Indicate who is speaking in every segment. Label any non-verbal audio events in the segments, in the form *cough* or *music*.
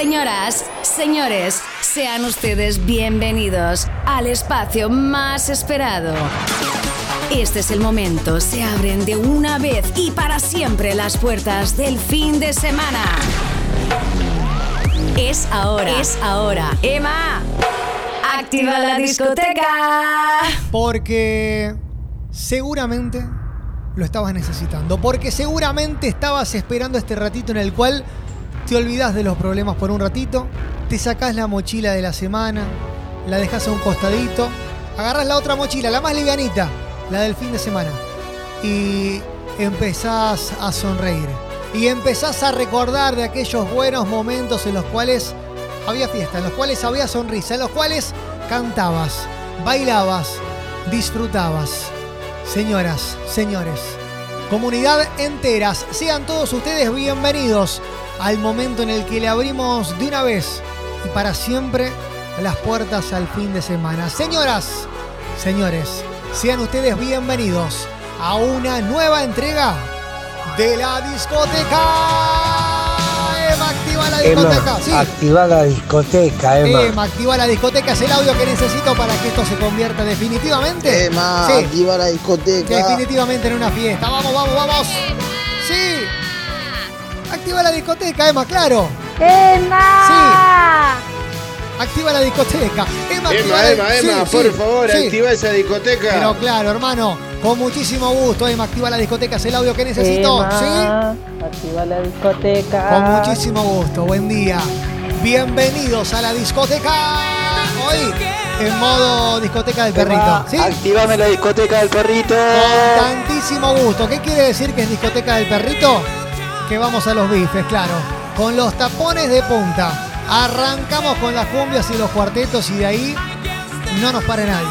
Speaker 1: Señoras, señores, sean ustedes bienvenidos al espacio más esperado. Este es el momento, se abren de una vez y para siempre las puertas del fin de semana. Es ahora, es ahora. Emma, activa la discoteca.
Speaker 2: Porque seguramente lo estabas necesitando. Porque seguramente estabas esperando este ratito en el cual te olvidas de los problemas por un ratito, te sacás la mochila de la semana, la dejas a un costadito, agarras la otra mochila, la más livianita, la del fin de semana, y empezás a sonreír. Y empezás a recordar de aquellos buenos momentos en los cuales había fiesta, en los cuales había sonrisa, en los cuales cantabas, bailabas, disfrutabas. Señoras, señores, comunidad enteras, sean todos ustedes bienvenidos al momento en el que le abrimos de una vez y para siempre las puertas al fin de semana. Señoras, señores, sean ustedes bienvenidos a una nueva entrega de la discoteca. Emma, activa la discoteca.
Speaker 3: Emma, activa la discoteca, Emma.
Speaker 2: Emma, activa la discoteca. Es el audio que necesito para que esto se convierta definitivamente.
Speaker 3: Emma,
Speaker 2: Sí.
Speaker 3: activa la discoteca.
Speaker 2: Definitivamente en una fiesta. Vamos, vamos, vamos. Sí. Activa la discoteca, Emma, claro.
Speaker 4: ¡Emma!
Speaker 2: Activa la discoteca. Emma, activa
Speaker 5: Emma,
Speaker 2: la-
Speaker 5: Emma, Emma,
Speaker 2: Sí,
Speaker 5: por
Speaker 2: sí,
Speaker 5: favor,
Speaker 2: sí.
Speaker 5: activa esa discoteca.
Speaker 2: Pero claro, hermano, con muchísimo gusto, Emma, activa la discoteca. Es el audio que necesito. ¿Sí?
Speaker 4: Activa la discoteca.
Speaker 2: Con muchísimo gusto, buen día. Bienvenidos a la discoteca. Hoy en modo discoteca del perrito. ¿Sí?
Speaker 3: Activame la discoteca del perrito.
Speaker 2: Con tantísimo gusto. ¿Qué quiere decir que es discoteca del perrito? Que vamos a los bifes, claro. Con los tapones de punta. Arrancamos con las cumbias y los cuartetos y de ahí no nos para nadie.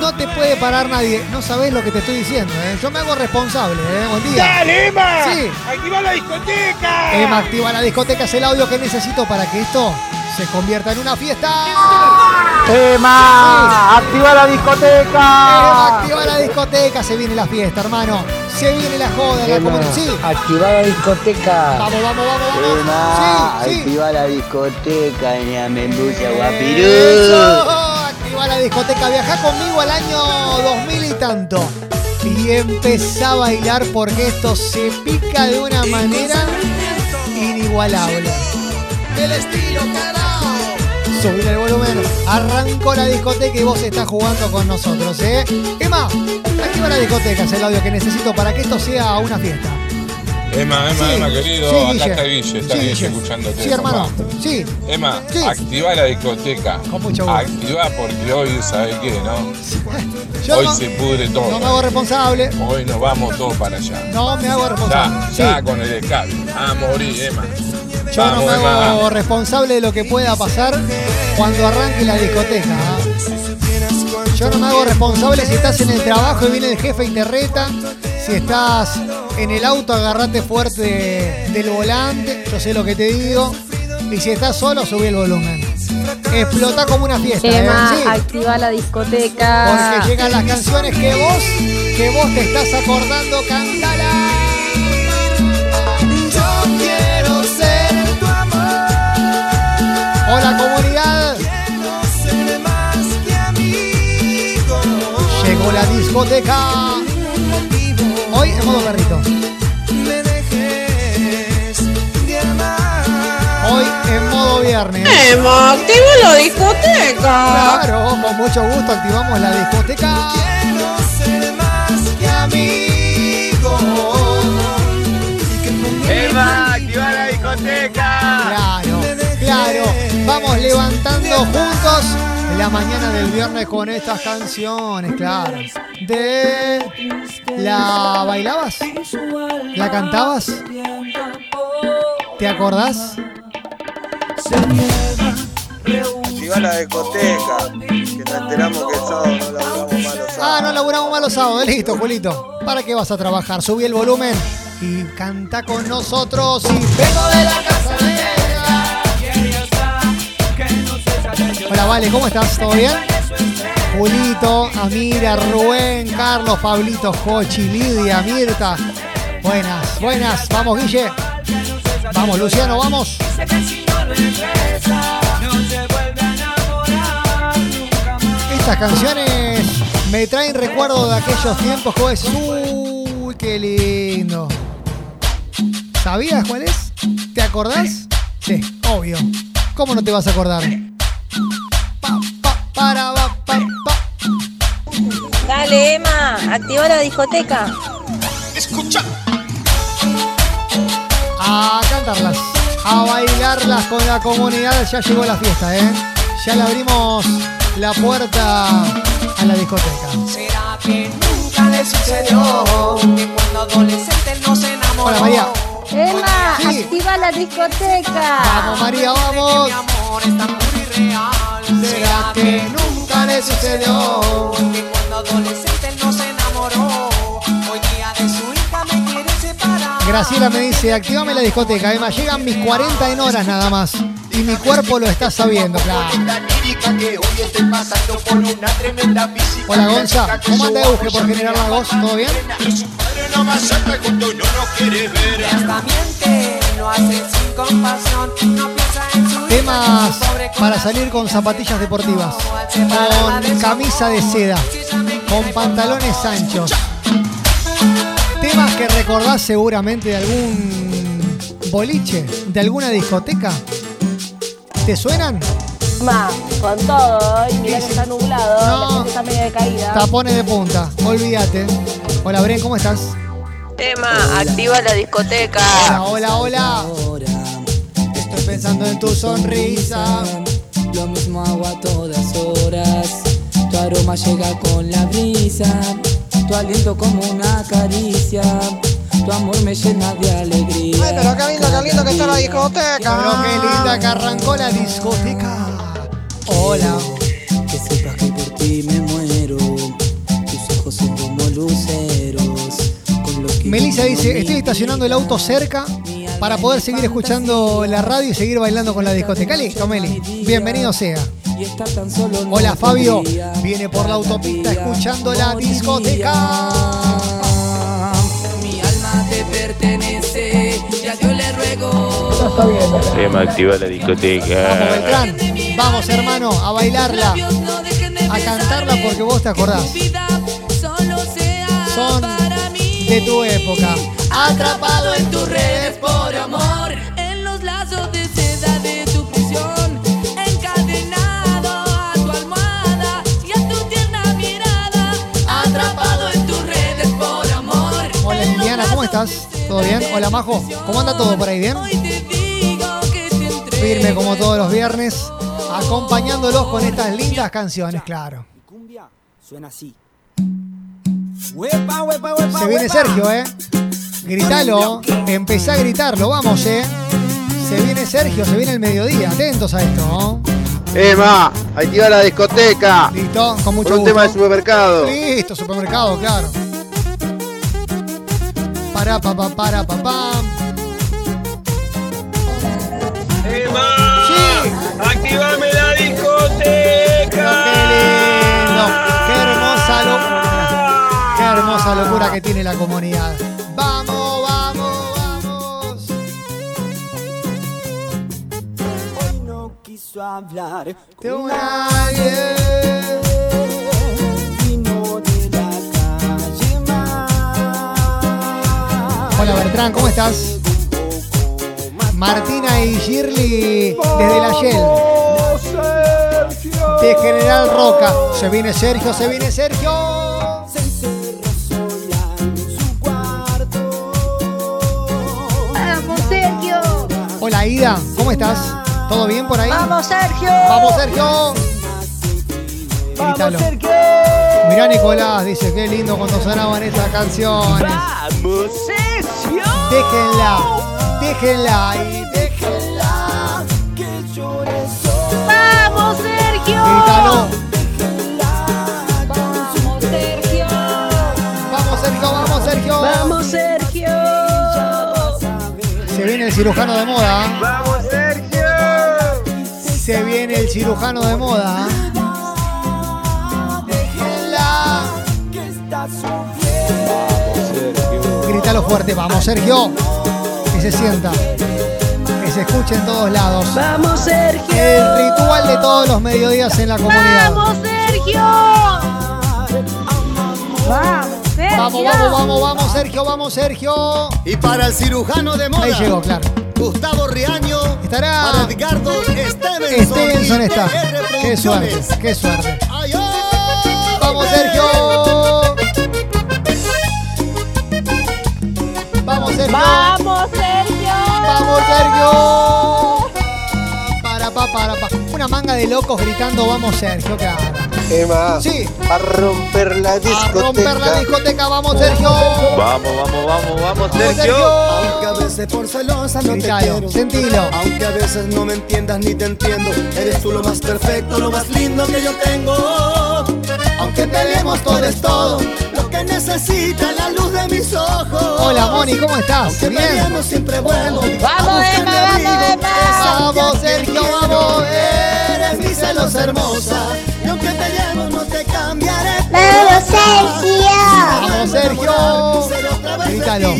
Speaker 2: No te puede parar nadie. No sabes lo que te estoy diciendo, ¿eh? Yo me hago responsable, ¿eh? Buen día.
Speaker 5: ¡Dale, Emma!
Speaker 2: Sí.
Speaker 5: ¡Activa la discoteca!
Speaker 2: Emma activa la discoteca, es el audio que necesito para que esto se convierta en una fiesta.
Speaker 3: Emma, activa la discoteca.
Speaker 2: Emma activa la discoteca, se viene la fiesta, hermano. Se viene la joda, la comunidad. Sí.
Speaker 3: activa la discoteca.
Speaker 2: Vamos, vamos, vamos, vamos.
Speaker 3: Emma,
Speaker 2: Sí, sí.
Speaker 3: activa la discoteca, ña membucha
Speaker 2: Eso,
Speaker 3: guapirú.
Speaker 2: activa la discoteca, viaja conmigo al año 2000 y tanto. Y empezá a bailar porque esto se pica de una manera inigualable. El estilo. Subir el volumen. Arrancó la discoteca y vos estás jugando con nosotros, ¿eh? Emma, activa la discoteca, es el audio que necesito para que esto sea una fiesta.
Speaker 6: Emma, Emma,
Speaker 2: Sí,
Speaker 6: Emma, querido,
Speaker 2: sí,
Speaker 6: acá
Speaker 2: Guille.
Speaker 6: está Guille, está
Speaker 2: Sí,
Speaker 6: Guille
Speaker 2: Guille.
Speaker 6: escuchándote.
Speaker 2: Sí, hermano. Sí.
Speaker 6: Emma, activa la discoteca.
Speaker 2: Con mucho gusto.
Speaker 6: Activa porque hoy, ¿sabes qué, no?
Speaker 2: Yo
Speaker 6: hoy
Speaker 2: no,
Speaker 6: se pudre todo.
Speaker 2: no me hago responsable.
Speaker 6: Hoy nos vamos todos para allá.
Speaker 2: No me hago responsable.
Speaker 6: Ya, ya con el escape. A morir, Emma.
Speaker 2: Yo no me
Speaker 6: Emma.
Speaker 2: hago responsable de lo que pueda pasar cuando arranque la discoteca. ¿ah? Yo no me hago responsable si estás en el trabajo y viene el jefe y te reta. Si estás en el auto, agarrate fuerte del volante. Yo sé lo que te digo. Y si estás solo, subí el volumen. Explota como una fiesta. ¿eh? Sí.
Speaker 4: activa la discoteca.
Speaker 2: Porque llegan las canciones que vos, que vos te estás acordando, cantala. Yo quiero ser tu amor. Hola comunidad. Llegó la discoteca. Hoy en modo perrito. Hoy en modo viernes.
Speaker 7: Emma, activa la discoteca.
Speaker 2: Claro, con mucho gusto activamos la discoteca.
Speaker 5: Emma, activa la discoteca.
Speaker 2: Claro. Levantando juntos la mañana del viernes con estas canciones, claro. De ¿La bailabas? ¿La cantabas? ¿Te acordás?
Speaker 3: Activa la discoteca. Que nos enteramos que el sábado no laburamos más los
Speaker 2: Ah, no laburamos más los sábados. Listo, Julito. ¿Para qué vas a trabajar? Subí el volumen y canta con nosotros. Y vengo de la casa de Hola, Vale, ¿cómo estás? ¿Todo bien? Julito, Amira, Rubén, Carlos, Pablito, Jochi, Lidia, Mirta. Buenas, buenas. Vamos, Guille. Vamos, Luciano, vamos. Estas canciones me traen recuerdo de aquellos tiempos decís, uy, qué lindo. ¿Sabías cuál es? ¿Te acordás? Sí, obvio. ¿Cómo no te vas a acordar? Para, pa, pa.
Speaker 4: Dale, Emma, activa la discoteca.
Speaker 2: A cantarlas, a bailarlas con la comunidad. Ya llegó la fiesta, ¿eh? Ya le abrimos la puerta a la discoteca.
Speaker 8: ¿Será que nunca le sucedió que cuando adolescente no se enamoró?
Speaker 2: Hola, María.
Speaker 4: Emma,
Speaker 2: Sí.
Speaker 4: activa la discoteca.
Speaker 2: Vamos, María, vamos.
Speaker 8: Amor es tan puro y real.
Speaker 2: ¿Será que nunca le sucedió?
Speaker 8: que cuando adolescente no se enamoró? Hoy día de su hija me quiere separar.
Speaker 2: Graciela me dice, activame la discoteca. Además, llegan mis 40 en horas nada más. Y mi cuerpo lo está sabiendo, claro. Hola, Gonza. ¿Cómo anda Euge por generar la voz? ¿Todo bien?
Speaker 8: Hasta miente, lo hace sin compasión. No
Speaker 2: Temas para salir con zapatillas deportivas. Con camisa de seda. Con pantalones anchos. Temas que recordás seguramente de algún boliche, de alguna discoteca. ¿Te suenan?
Speaker 4: Emma, con todo, mirá que está nublado,
Speaker 2: No.
Speaker 4: la gente está medio decaída.
Speaker 2: Tapones de punta, olvídate. Hola, Bren, ¿cómo estás?
Speaker 7: Emma, activa la discoteca.
Speaker 2: Hola, hola, hola. Pensando en tu sonrisa.
Speaker 9: Lo mismo hago a todas horas. Tu aroma llega con la brisa. Tu aliento como una caricia. Tu amor me llena de alegría.
Speaker 8: Ay, pero qué lindo, qué lindo que está la discoteca.
Speaker 2: Pero qué linda que arrancó la discoteca. Hola.
Speaker 9: Que sepas que por ti me muero. Tus ojos son como luceros.
Speaker 2: Melissa dice, estoy estacionando el auto cerca para poder seguir escuchando la radio y seguir bailando con la discoteca. Listo, Meli. Bienvenido sea. Hola, Fabio. Viene por la autopista escuchando la discoteca.
Speaker 9: Mi alma te pertenece. Y a Dios le ruego.
Speaker 5: Emma, activa la
Speaker 2: Vamos,
Speaker 5: discoteca.
Speaker 2: Beltrán. Vamos, hermano, a bailarla. A cantarla porque vos te acordás. Son de tu época. Atrapado en tus redes por amor.
Speaker 9: En los lazos de seda de tu prisión, encadenado a tu almohada y a tu tierna mirada, atrapado en tus redes por amor.
Speaker 2: Hola, Liliana, ¿cómo estás? ¿Todo bien? Hola, Majo. ¿Cómo anda todo por ahí? ¿Bien?
Speaker 9: Hoy te digo que te entrego.
Speaker 2: Firme como todos los viernes, acompañándolos con estas lindas canciones, claro.
Speaker 9: Cumbia suena así.
Speaker 2: Se viene Sergio, ¿eh? Gritalo, empezá a gritarlo, vamos, ¿eh? Se viene Sergio, se viene el mediodía, atentos a esto, ¿no?
Speaker 5: Emma, activa la discoteca.
Speaker 2: Listo, con mucho
Speaker 5: Por un
Speaker 2: gusto.
Speaker 5: tema de supermercado.
Speaker 2: Listo, supermercado, claro. Para, pa, pa, para, pa, pam. Sí.
Speaker 5: activame la
Speaker 2: Pero
Speaker 5: discoteca.
Speaker 2: qué lindo, qué hermosa locura, qué hermosa locura que tiene la comunidad. Vamos, vamos, vamos.
Speaker 9: Hoy no quiso hablar
Speaker 2: De un alguien.
Speaker 9: vino de la calle más.
Speaker 2: Hola Bertrán, ¿cómo estás? Martina y Shirley desde la Shell. De General Roca. Se viene Sergio, se viene Sergio. Hola Ida, ¿cómo estás? ¿Todo bien por ahí?
Speaker 4: Vamos, Sergio.
Speaker 2: Vamos Sergio. Grítalo. Mirá Nicolás, dice, qué lindo cuando sonaban estas canciones.
Speaker 5: Vamos, Sergio.
Speaker 2: Déjenla, déjenla y déjenla.
Speaker 4: Vamos, Sergio.
Speaker 2: Grítalo. El cirujano de moda.
Speaker 5: Vamos, Sergio.
Speaker 2: Se viene el cirujano de moda. Déjenla.
Speaker 9: Que está sufriendo.
Speaker 2: Grítalo fuerte, vamos Sergio. Que se sienta. se escuche en todos lados.
Speaker 4: Vamos, Sergio.
Speaker 2: El ritual de todos los mediodías en la comunidad.
Speaker 4: Vamos, Sergio. Vamos, Sergio.
Speaker 2: Vamos, vamos, vamos, vamos, Sergio, vamos, Sergio.
Speaker 10: Y para el cirujano de moda,
Speaker 2: Ahí llegó, claro.
Speaker 10: Gustavo Riaño,
Speaker 2: Estará-
Speaker 10: para Edgardo Stevenson.
Speaker 2: Stevenson está. Qué suerte, qué suerte.
Speaker 10: ¡Ay, ay,
Speaker 2: Vamos! Sergio. Vamos, Sergio.
Speaker 4: Vamos, Sergio.
Speaker 2: Vamos, Sergio. Para, pa, para, pa. Una manga de locos gritando, vamos, Sergio, claro.
Speaker 3: Emma,
Speaker 2: Sí.
Speaker 3: a romper la
Speaker 2: A
Speaker 3: discoteca.
Speaker 2: romper la discoteca, vamos, Sergio.
Speaker 5: Vamos, vamos, vamos, vamos, Sergio.
Speaker 10: Aunque a veces por celosa no te quiero.
Speaker 2: sentilo.
Speaker 10: Aunque a veces no me entiendas ni te entiendo. Eres tú lo más perfecto, lo más lindo que yo tengo. Aunque peleemos todo es todo. Lo que necesita la luz de mis ojos.
Speaker 2: Hola, Moni, ¿cómo estás?
Speaker 10: Aunque
Speaker 2: Bien.
Speaker 10: peleemos siempre bueno.
Speaker 4: Vamos, Emma, vamos, Emma.
Speaker 2: Vamos, Sergio, vamos.
Speaker 10: Eres mi celos hermosa. Y aunque peleemos no te cambiaré.
Speaker 11: Vamos, Sergio.
Speaker 2: Vamos, Sergio. Grítalo.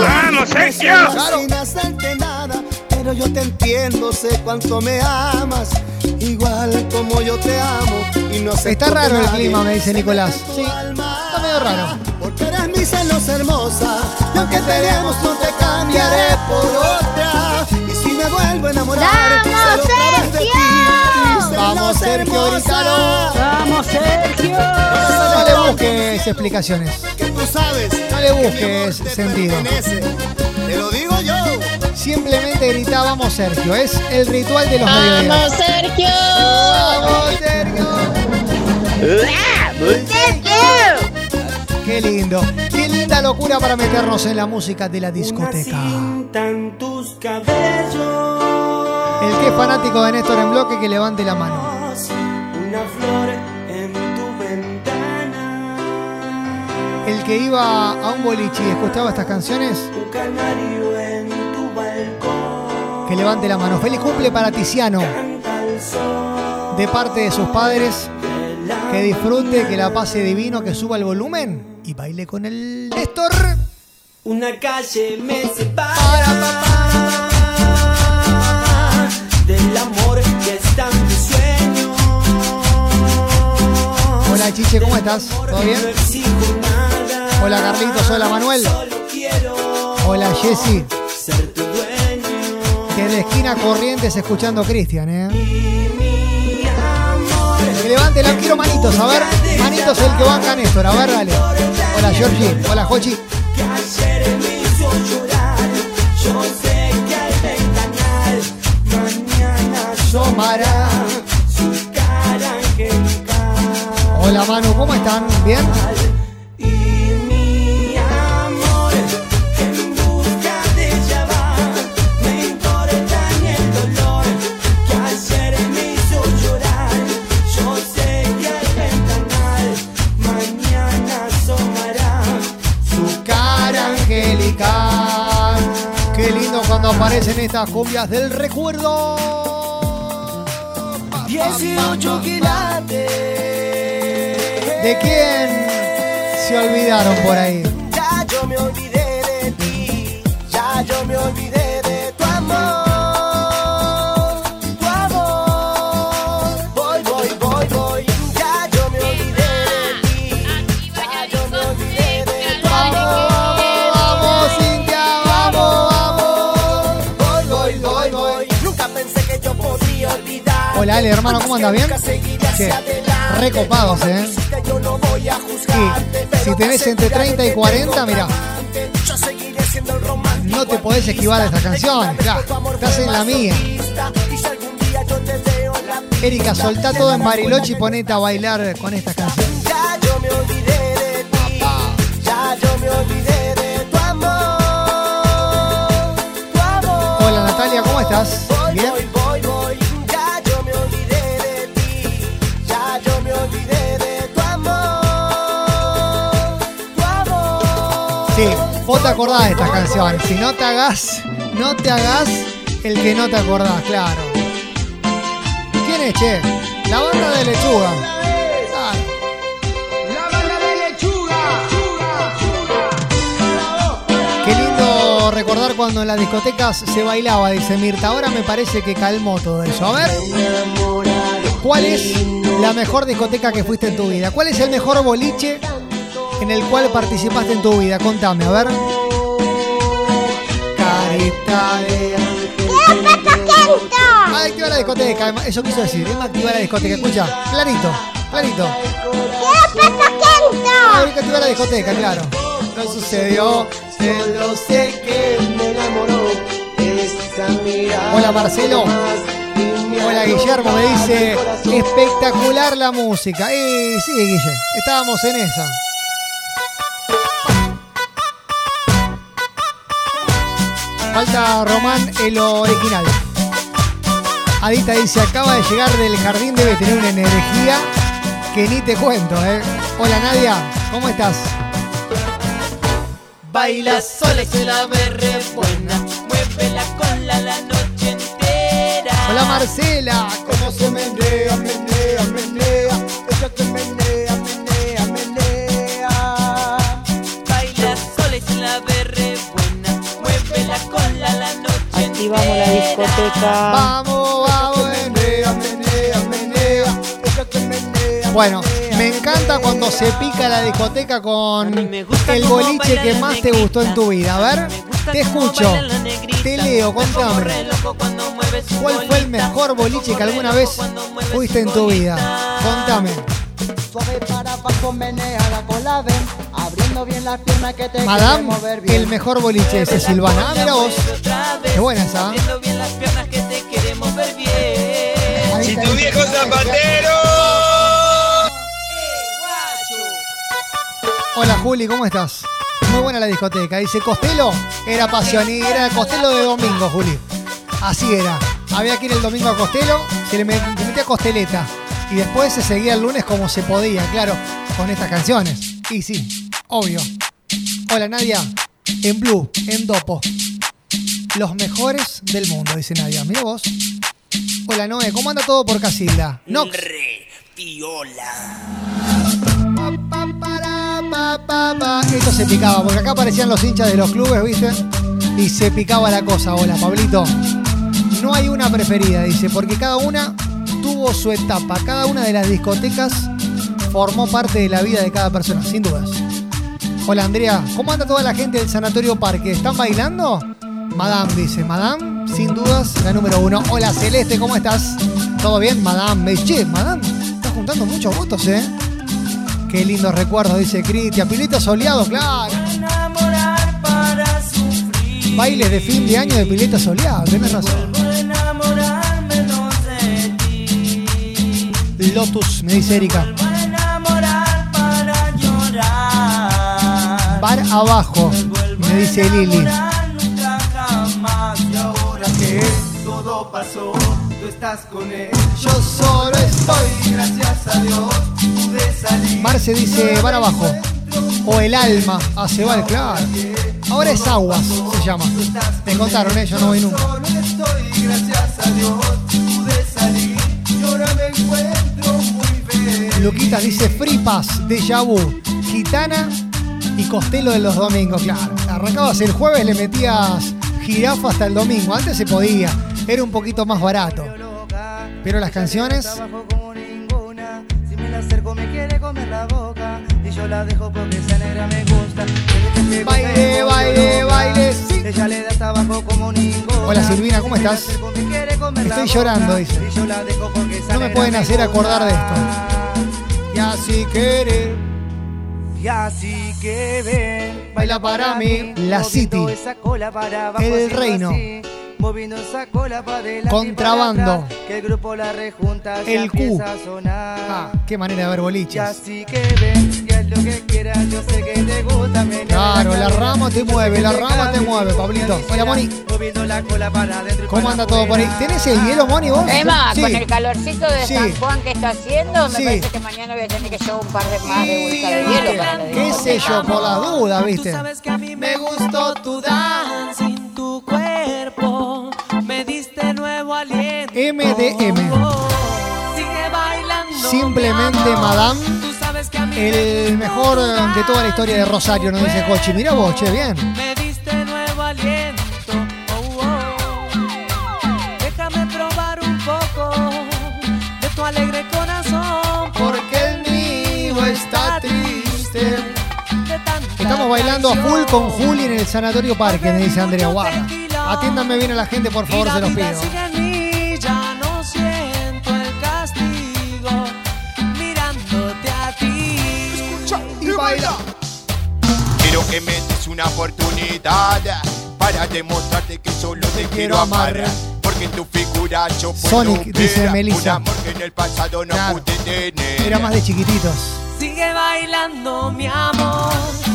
Speaker 5: Vamos, Sergio.
Speaker 2: Claro.
Speaker 10: Sin hacerte nada, pero yo te entiendo, sé cuánto me amas, igual como yo te amo. Y no sé
Speaker 2: Está raro el clima, me dice Nicolás. Sí,
Speaker 10: está
Speaker 2: medio raro.
Speaker 10: Porque eres mi celos hermosa, y aunque peleemos no te cambiaré por otra. Y si me vuelvo a enamorar,
Speaker 11: ¡Vamos,
Speaker 10: seré
Speaker 2: Vamos, Sergio, grítalo.
Speaker 4: Vamos, Sergio.
Speaker 2: No le busques explicaciones.
Speaker 10: Que tú sabes.
Speaker 2: No le busques sentido.
Speaker 10: Te lo digo yo.
Speaker 2: Simplemente grita, vamos, Sergio. Es el ritual de los mediodías.
Speaker 11: Sergio.
Speaker 2: Vamos, Sergio. Qué lindo. Qué linda locura para meternos en la música de la discoteca.
Speaker 8: en tus cabellos.
Speaker 2: El que es fanático de Néstor en bloque, que levante la mano.
Speaker 8: Una flor en tu ventana.
Speaker 2: El que iba a un boliche y escuchaba estas canciones,
Speaker 8: Un canario en tu balcón.
Speaker 2: que levante la mano. Feliz cumple para Tiziano, de parte de sus padres. Que disfrute, que la pase divino, que suba el volumen y baile con el Néstor.
Speaker 8: Una calle me separa del
Speaker 2: Chiche, ¿cómo estás? ¿Todo bien? Hola Carlitos, hola Manuel. Hola Jessy.
Speaker 8: tu dueño.
Speaker 2: Desde esquina Corrientes escuchando Cristian, ¿eh? Que levante la quiero manitos, a ver. Manitos el que banca Néstor, a ver, dale. Hola Georgie, hola Jochi.
Speaker 8: Que
Speaker 2: Hola Manu, ¿cómo están? ¿Bien?
Speaker 8: Y mi amor en busca de ella va. No importa ni el dolor que ayer me hizo llorar. Yo sé que al ventanal mañana asomará.
Speaker 2: Su cara angelical. Qué lindo cuando aparecen estas cumbias del recuerdo. Pa, pa,
Speaker 8: 18
Speaker 2: pa, pa.
Speaker 8: quilates.
Speaker 2: ¿De quién se olvidaron por ahí?
Speaker 8: Ya yo me olvidé de ti, ya yo me olvidé de tu amor, tu amor. Voy, voy, voy, voy, ya yo me olvidé de ti, ya yo me olvidé de tu
Speaker 2: Vamos,
Speaker 8: amor.
Speaker 2: vamos, Cintia, vamos, vamos.
Speaker 8: Voy, voy, voy, voy. Nunca pensé que yo podría olvidar.
Speaker 2: Hola, Ale, hermano, ¿cómo andas? ¿Bien? Che, recopados, ¿eh? Sí, si tenés entre 30 y 40, mirá, no te podés esquivar a estas canciones. Ya, estás en la mía.
Speaker 8: Y
Speaker 2: Erika, soltá todo en Bariloche y ponete a bailar con estas canciones.
Speaker 8: Ya yo me olvidé de ti, ya yo me olvidé de tu amor.
Speaker 2: Hola Natalia, ¿cómo estás? Vos te acordás de estas canciones. Si no te hagas, no te hagas el que no te acordás, claro. ¿Quién es, che? La banda de lechuga. Claro. Qué lindo recordar cuando en las discotecas se bailaba, dice Mirta. Ahora me parece que calmó todo eso. A ver, ¿cuál es la mejor discoteca que fuiste en tu vida? ¿Cuál es el mejor boliche en el cual participaste en tu vida? Contame, a ver. Carita de... Activa la discoteca. Eso quiso decir. Emma activa la discoteca. Escucha, clarito, clarito. Ah, ahorita activa la discoteca, claro. No sucedió. Solo sé que me enamoró. Hola Marcelo. Hola Guillermo, me dice espectacular la música. Y sí, Guille, estábamos en esa. Falta Román el original. Adita dice, acaba de llegar del jardín, debe tener una energía que ni te cuento, ¿eh? Hola Nadia, ¿cómo estás?
Speaker 8: Baila sola y se la ve re buena. Muévela con la la noche entera.
Speaker 2: Hola Marcela,
Speaker 10: Cómo se menea, menea, menea.
Speaker 8: Noche
Speaker 4: Activamos la discoteca.
Speaker 2: vamos, vamos.
Speaker 10: Menea, menea, menea.
Speaker 2: Bueno, me encanta cuando se pica la discoteca con el boliche que más te gustó en tu vida. A ver, te escucho, te leo, contame. ¿Cuál fue el mejor boliche que alguna vez fuiste en tu vida? Contame.
Speaker 10: Suave para abajo, menea la cola, ven. Abriendo bien las piernas que te quiere
Speaker 2: Madame,
Speaker 10: mover bien.
Speaker 2: el mejor boliche ese, Silvana. Ah, mira vos. Qué buena esa.
Speaker 8: Abriendo bien las piernas que te queremos ver bien.
Speaker 10: Ahí
Speaker 6: Si tu viejo zapatero.
Speaker 2: Hola Juli, ¿cómo estás? Muy buena la discoteca. Dice Costello, era pasión y era Costello de domingo, Juli. Así era. Había que ir el domingo a Costello, se le metía costeleta. Y después se seguía el lunes como se podía, claro, con estas canciones. Y sí, obvio. Hola Nadia, en Blue, en Dopo. Los mejores del mundo, dice Nadia. Mira vos. Hola Noé, ¿cómo anda todo por Casilda? Pa, pa, pa. Esto se picaba, porque acá aparecían los hinchas de los clubes, ¿viste? Y se picaba la cosa. Hola, Pablito. No hay una preferida, dice, porque cada una tuvo su etapa. Cada una de las discotecas formó parte de la vida de cada persona, sin dudas. Hola, Andrea. ¿Cómo anda toda la gente del Sanatorio Parque? ¿Están bailando? Madame dice, Madame, sin dudas, la número uno. Hola, Celeste, ¿cómo estás? ¿Todo bien? Madame, me che, Madame, estás juntando muchos votos, ¿eh? Qué lindos recuerdos, dice Cristian. Pileta soleado, claro. Bailes de fin de año de pileta soleado, tenés razón. Lotus, me dice Erika. Bar abajo, me dice Lili.
Speaker 8: Nunca jamás.
Speaker 10: Y ahora que todo pasó, tú estás con él.
Speaker 2: Yo solo estoy.
Speaker 10: Y gracias a Dios pude salir.
Speaker 2: Marce dice bar abajo. O el alma, hace bar, claro. Ahora es aguas, se llama. Me contaron, ¿eh? yo no voy nunca.
Speaker 10: Solo estoy, gracias a Dios pude salir. Y ahora me encuentro muy feliz.
Speaker 2: Luquitas dice Free Pass, Deja Vu, Gitana y Costello de los domingos, claro. Arrancabas el jueves, le metías jirafa hasta el domingo. Antes se podía, era un poquito más barato. Pero las canciones, baile, baile, baile, sí. Hola, Silvina, ¿cómo estás? Estoy llorando, dice. No me pueden hacer acordar de esto. y así querer.
Speaker 10: Así que ven,
Speaker 2: Baila para mí, la City. El reino.
Speaker 10: así, moviendo esa cola para adelante y
Speaker 2: Contrabando.
Speaker 10: para atrás, que el grupo la rejunta
Speaker 2: El Q.
Speaker 10: a sonar.
Speaker 2: Ah, qué manera de ver
Speaker 10: Y
Speaker 2: boliches.
Speaker 10: así que ven, lo que quieras, yo sé que te gusta. menea
Speaker 2: Claro, la rama te mueve, la
Speaker 10: te
Speaker 2: rama te mueve, Pablito. Hola, Moni. ¿Cómo anda todo por ahí? ¿Tenés el hielo, Moni, vos?
Speaker 12: Emma,
Speaker 2: Sí.
Speaker 12: con el calorcito de
Speaker 2: Sí.
Speaker 12: San Juan que está haciendo, me
Speaker 2: Sí.
Speaker 12: parece que mañana voy a tener que llevar un par de más de bolsas de hielo para la
Speaker 2: ¿Qué sé yo? Por las dudas, ¿viste?
Speaker 8: Sabes que a mí me gustó tu danza en tu cuerpo. Me diste nuevo aliento.
Speaker 2: MDM.
Speaker 8: Sigue bailando.
Speaker 2: Simplemente. Madame, el mejor de toda la historia de Rosario, nos dice Cochi. Mira vos, che, bien.
Speaker 8: Me diste nuevo aliento.
Speaker 12: Oh, oh, oh. Déjame probar un poco de tu alegre corazón. Porque el mío está triste. Estamos
Speaker 2: bailando a full con Juli en el Sanatorio Parque, me dice Andrea Guarda. Atiéndanme bien a la gente, por favor, se los pido.
Speaker 13: Que me des una oportunidad para demostrarte que solo te quiero amar. Porque en tu figura yo puedo
Speaker 2: Sonic, dice Melissa.
Speaker 13: un amor que en el pasado no
Speaker 2: Claro.
Speaker 13: pude tener.
Speaker 2: Era más de chiquititos.
Speaker 12: Sigue bailando, mi amor.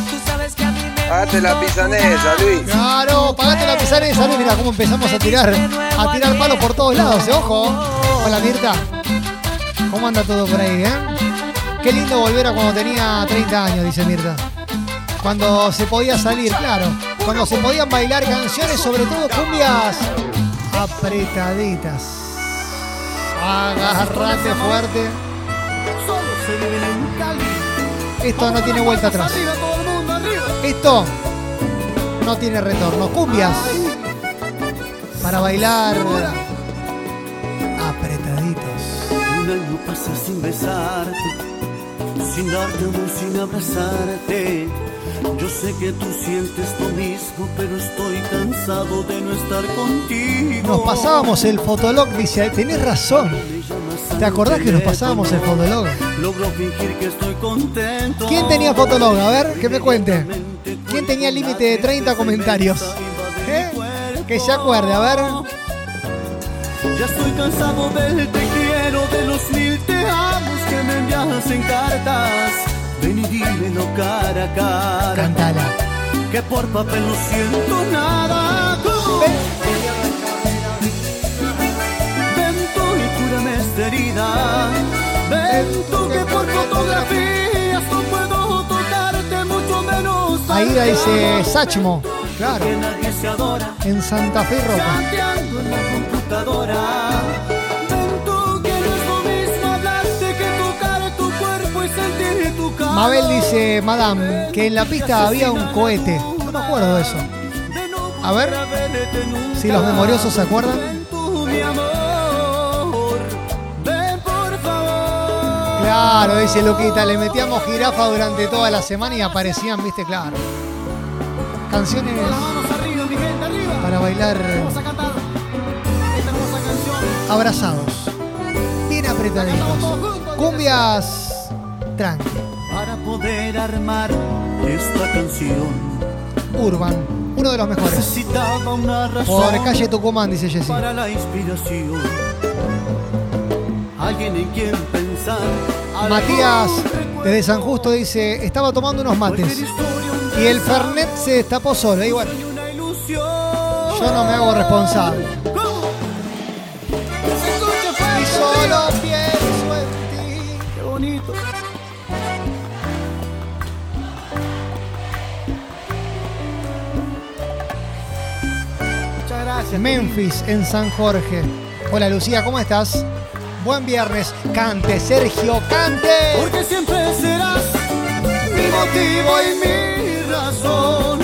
Speaker 12: Tú sabes que a mí me
Speaker 3: Pagate la pisanesa, Luis.
Speaker 2: Claro, pagate la pisanesa, ¿no? Mira cómo empezamos a tirar, a tirar palos por todos lados, ¿eh? ojo. Hola Mirta. ¿Cómo anda todo por ahí, eh? Qué lindo volver a cuando tenía 30 años, dice Mirta. Cuando se podía salir, claro. Cuando se podían bailar canciones, sobre todo cumbias apretaditas. Agárrate fuerte. Esto no tiene vuelta atrás. Esto no tiene retorno. Cumbias. Para bailar apretaditos.
Speaker 8: Un año pasa sin besarte, sin darte sin abrazarte. Yo sé que tú sientes lo mismo, pero estoy cansado de no estar contigo.
Speaker 2: Nos pasábamos el fotolog, dice, tenés razón. ¿Te acordás que nos pasábamos el fotolog?
Speaker 8: Logro fingir que estoy contento.
Speaker 2: ¿Quién tenía fotolog? A ver, que me cuente. ¿Quién tenía el límite de 30 comentarios? ¿Eh? Que se acuerde, a ver.
Speaker 8: Ya estoy cansado del te quiero, de los mil te amos que me envías en cartas. Ven y dímelo cara a cara.
Speaker 2: Cántala.
Speaker 8: Que por papel no siento nada. Ven, ven tú y cúrame esta herida. Ven tú que por fotografías no puedo tocarte, mucho menos.
Speaker 2: Aida dice Sachmo. Claro. En Santa Fe Roca. Mabel dice, Madame, que en la pista había un cohete. No me acuerdo de eso. A ver, si los memoriosos se acuerdan. Claro, dice Luquita, le metíamos jirafa durante toda la semana y aparecían, viste, claro. Canciones para bailar abrazados, bien apretaditos. Cumbias tranqui,
Speaker 8: poder armar esta canción.
Speaker 2: urban, uno de los mejores.
Speaker 8: Necesitaba una razón.
Speaker 2: Por calle Tucumán, dice Jessy.
Speaker 8: para la inspiración. Alguien en quien pensar.
Speaker 2: Matías, desde San Justo, dice, estaba tomando unos mates y el Fernet se destapó solo. Y bueno, yo no me hago responsable. Y solo Memphis, en San Jorge. Hola Lucía, ¿cómo estás? Buen viernes. Cante, Sergio, cante.
Speaker 8: Porque siempre serás mi motivo y mi razón.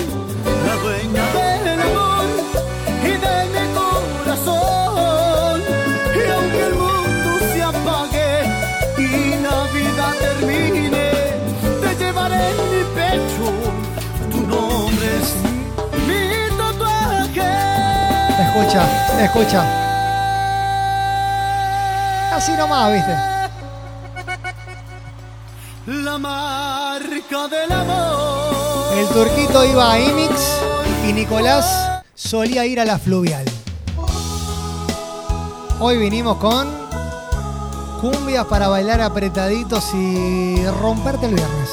Speaker 2: Escucha, escucha. Así nomás, ¿viste?
Speaker 8: La marca del amor.
Speaker 2: El turquito iba a Imix y Nicolás solía ir a la fluvial. Hoy vinimos con cumbias para bailar apretaditos y romperte el viernes.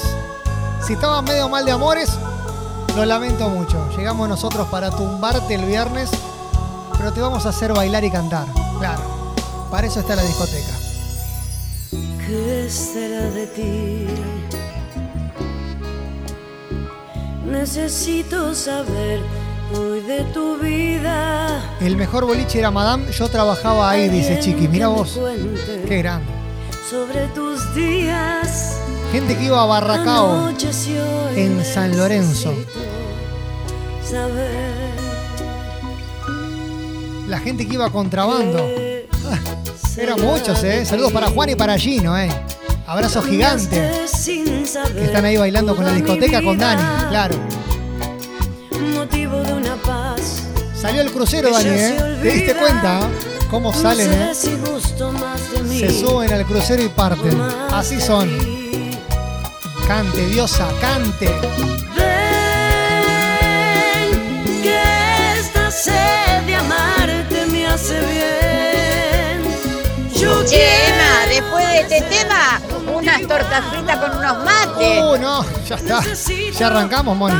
Speaker 2: Si estabas medio mal de amores, lo lamento mucho. Llegamos nosotros para tumbarte el viernes, pero te vamos a hacer bailar y cantar. Claro, para eso está la discoteca.
Speaker 14: ¿Qué será de ti? Necesito saber hoy de tu vida.
Speaker 2: El mejor boliche era Madame, yo trabajaba ahí, dice Chiqui. Mira vos, qué grande.
Speaker 14: Sobre tus días.
Speaker 2: Gente que iba a Barracao, en San Lorenzo.
Speaker 14: Saber
Speaker 2: La gente que iba contrabando. Ah, Eran muchos, ¿eh? Saludos para Juan y para Gino, ¿eh? Abrazo gigante. Que están ahí bailando con la discoteca con. Dani, claro.
Speaker 14: Motivo de una paz.
Speaker 2: Salió el crucero, Dani, ¿eh? ¿Te diste cuenta? ¿Cómo salen, eh? Se suben al crucero y parten. Así son. Cante, diosa, cante.
Speaker 12: Unas tortas fritas con unos mates.
Speaker 2: Uh, no, ya está. Ya arrancamos, Moni.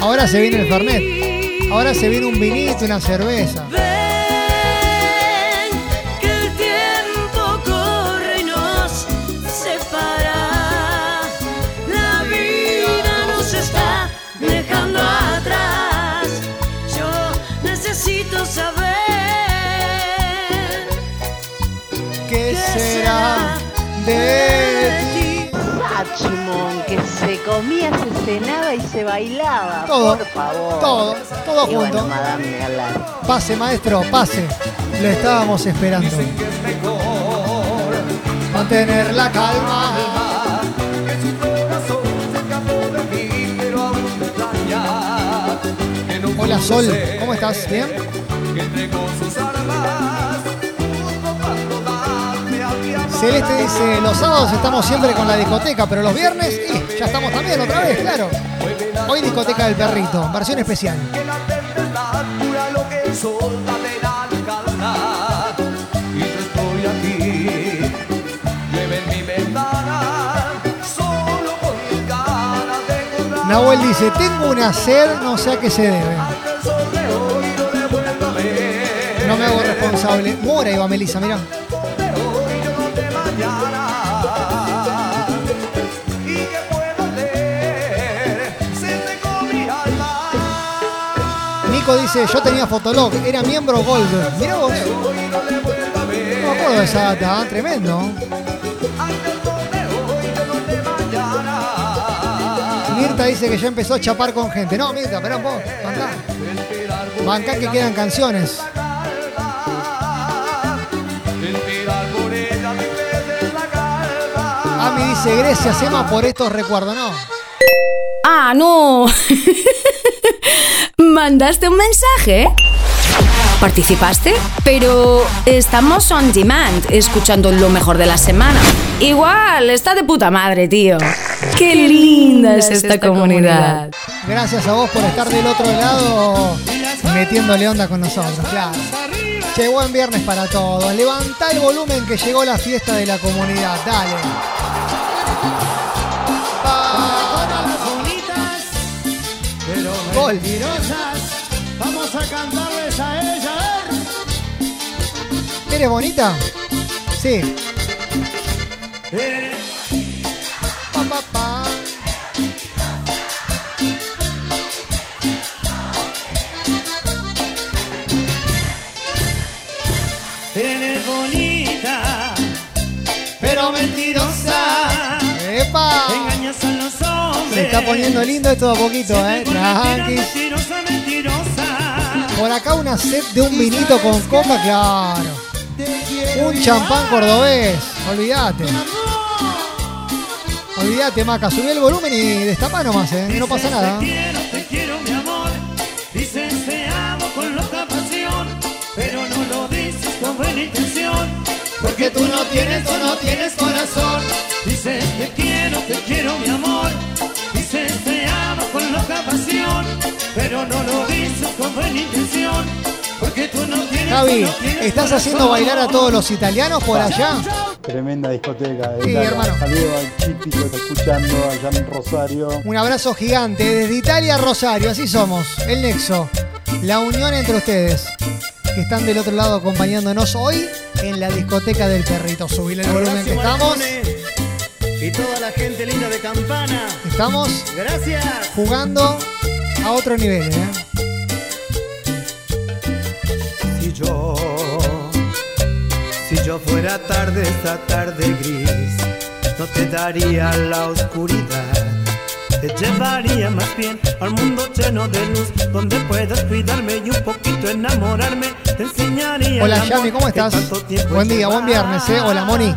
Speaker 2: Ahora se viene el Fernet. Ahora se viene un vinito, una cerveza.
Speaker 14: que el tiempo corre y nos separa. La vida nos está dejando atrás. Yo necesito saber
Speaker 2: ¿Qué será de?
Speaker 15: Sachimón, que se comía, se cenaba y se bailaba.
Speaker 2: Todo,
Speaker 15: Por favor.
Speaker 2: todo, todo
Speaker 15: Y bueno,
Speaker 2: junto.
Speaker 15: madame.
Speaker 2: Pase, maestro, pase. Lo estábamos esperando. Mantener la calma. Hola Sol, ¿cómo estás? ¿Bien? Celeste dice, los sábados estamos siempre con la discoteca, pero los viernes ya estamos también otra vez, claro. Hoy discoteca del perrito, versión especial. Nahuel dice, tengo una sed, no sé a qué se debe.
Speaker 8: no
Speaker 2: me hago responsable. Mora iba Melissa, mirá. Nico dice, yo tenía Fotolog, era miembro Gold. Mirá vos. No me acuerdo de esa data, ¿eh? tremendo. Mirta dice que ya empezó a chapar con gente. No, Mirta, esperá poco. Bancá. Bancá que quedan canciones. Ami dice, gracias Emma por estos recuerdos. No,
Speaker 1: Ah, no. *laughs* ¿Mandaste un mensaje? ¿Participaste? Pero estamos on demand, escuchando lo mejor de la semana. Igual, está de puta madre, tío. Qué linda es esta comunidad.
Speaker 2: gracias a vos por estar del otro lado metiéndole onda con nosotros, claro. Che, buen viernes para todos. Levantá el volumen que llegó la fiesta de la comunidad. Dale.
Speaker 10: Pero
Speaker 2: Gol.
Speaker 10: mentirosas, vamos a cantarles a ella.
Speaker 2: ¿Eres bonita? Sí. Pa, está poniendo lindo esto a poquito, eh.
Speaker 10: Mentirosa, mentirosa.
Speaker 2: Por acá una set de un vinito con coca, claro. Un champán cordobés. Olvídate. Olvídate, Maca. Subí el volumen y destapá nomás, eh. No pasa nada.
Speaker 10: Te quiero, te quiero, mi amor. Dices te amo con loca pasión, pero no lo dices con buena intención. Porque tú no tienes, tú no tienes corazón. Dices te quiero, te quiero, mi amor. Loca pasión, pero no lo dices con buena intención. Porque tú no tienes,
Speaker 2: Javi,
Speaker 10: tú no tienes
Speaker 2: ¿estás haciendo bailar a todos los italianos por allá?
Speaker 16: Tremenda discoteca.
Speaker 2: Sí, hermano.
Speaker 16: Saludos al Chipi que está escuchando allá en Rosario.
Speaker 2: Un abrazo gigante desde Italia a Rosario, así somos, el nexo, la unión entre ustedes que están del otro lado acompañándonos hoy en la discoteca del perrito. Subile el volumen que estamos.
Speaker 10: Y toda la gente linda de Campana.
Speaker 2: Estamos
Speaker 10: Gracias.
Speaker 2: jugando a otro nivel, ¿eh?
Speaker 8: Si yo, si yo fuera tarde, esta tarde gris, no te daría la oscuridad. Te llevaría más bien al mundo lleno de luz, donde puedas cuidarme y un poquito enamorarme. Te enseñaría.
Speaker 2: Hola Yami, ¿cómo estás? Buen día, buen viernes, ¿eh? Hola Moni.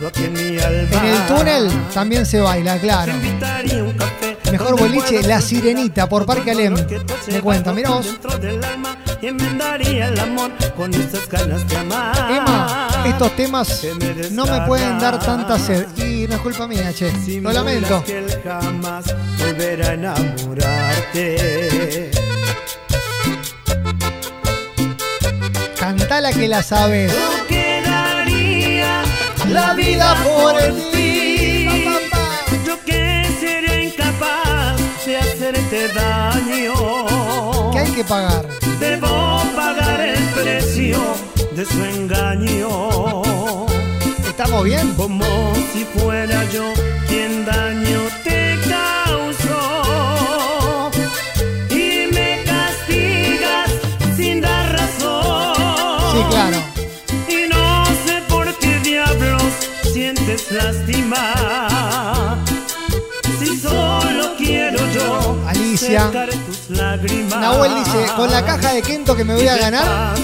Speaker 8: En
Speaker 2: el túnel también se baila, claro. Mejor boliche, La Sirenita, por Parque Alem. Me cuenta, mira vos. Emma, estos temas no me pueden dar tanta sed. Y no es culpa mía, che. Lo lamento.
Speaker 8: jamás volverá a enamorarte.
Speaker 2: Cantala que la sabes. La vida por
Speaker 8: ti. Yo que sería incapaz de hacerte daño.
Speaker 2: ¿Qué hay que pagar?
Speaker 8: Debo pagar el precio de su engaño.
Speaker 2: ¿Estamos bien?
Speaker 8: Como si fuera yo quien daño te lástima. Si solo quiero yo
Speaker 2: Alicia.
Speaker 8: tus lágrimas.
Speaker 2: Nahuel dice, con la caja de Kento que me voy a ganar,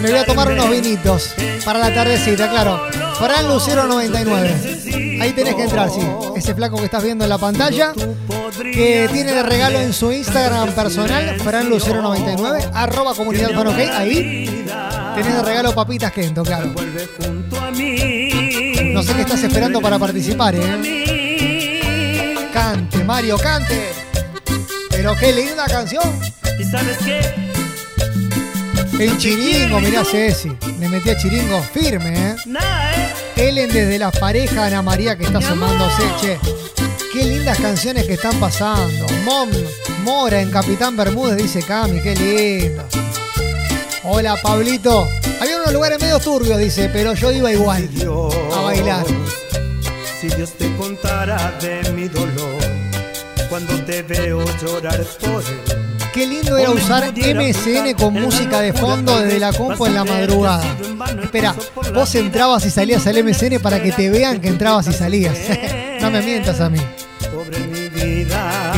Speaker 2: me voy a tomar unos vinitos para la tardecita, claro. Fran Lucero 99. Ahí tenés que entrar, sí. Ese flaco que estás viendo en la pantalla, que tiene de regalo en su Instagram personal, Fran Lucero 99, arroba comunidad. Ahí tenés de regalo papitas Kento, claro. No sé qué estás esperando para participar, ¿eh? Cante, Mario, cante. Pero qué linda canción.
Speaker 8: ¿Y sabes qué?
Speaker 2: El chiringo, mirá Ceci. Le metí a chiringo firme, ¿eh? Ellen desde la pareja Ana María que está sumándose, che. Qué lindas canciones que están pasando. Mom, Mora en Capitán Bermúdez, dice Cami, qué lindo. Hola, Pablito. Había unos lugares medio turbios, dice, pero yo iba igual bailar.
Speaker 8: Si Dios te contara de mi dolor, cuando te veo llorar por él.
Speaker 2: Qué lindo era usar MSN con música de fondo desde la compu en la madrugada. Espera, vos entrabas y salías al MSN para que te vean que entrabas y salías. *laughs* no me mientas a mí.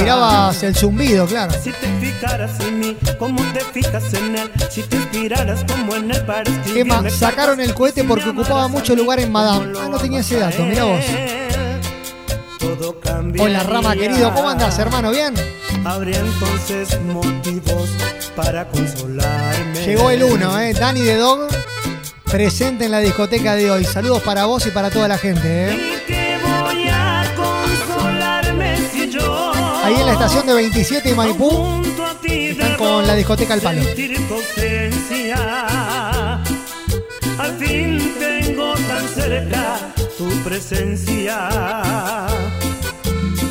Speaker 2: Tirabas el zumbido, claro.
Speaker 8: Si te fijaras en mí, como te fijas en él. Si te inspiraras como en él para
Speaker 2: Emma, sacaron el cohete porque ocupaba mucho lugar en Madame. Ah, no tenía ese dato, mira vos. Hola, Rama querido, ¿cómo andás, hermano? ¿Bien?
Speaker 8: Habría entonces motivos para consolarme.
Speaker 2: Llegó el uno, ¿eh? Dani de Dog, presente en la discoteca de hoy. Saludos para vos y para toda la gente, ¿eh? Ahí en la estación de 27 y Maipú están con la discoteca al palo.
Speaker 8: Al fin tengo tan cerca tu presencia.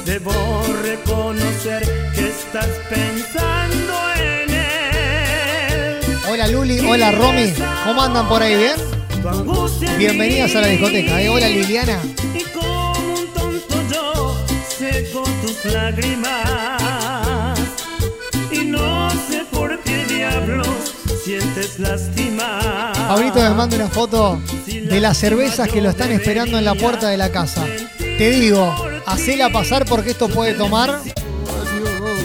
Speaker 8: Debo reconocer que estás pensando en él.
Speaker 2: Hola Luli, hola Romy, ¿cómo andan por ahí? ¿Bien? Bienvenidas a la discoteca, ¿eh? Hola Liliana.
Speaker 8: Seco tus lágrimas. Y no sé por qué diablos sientes lástima.
Speaker 2: Ahorita me manda una foto de las cervezas que lo están esperando en la puerta de la casa. Te digo, hacela pasar porque esto puede tomar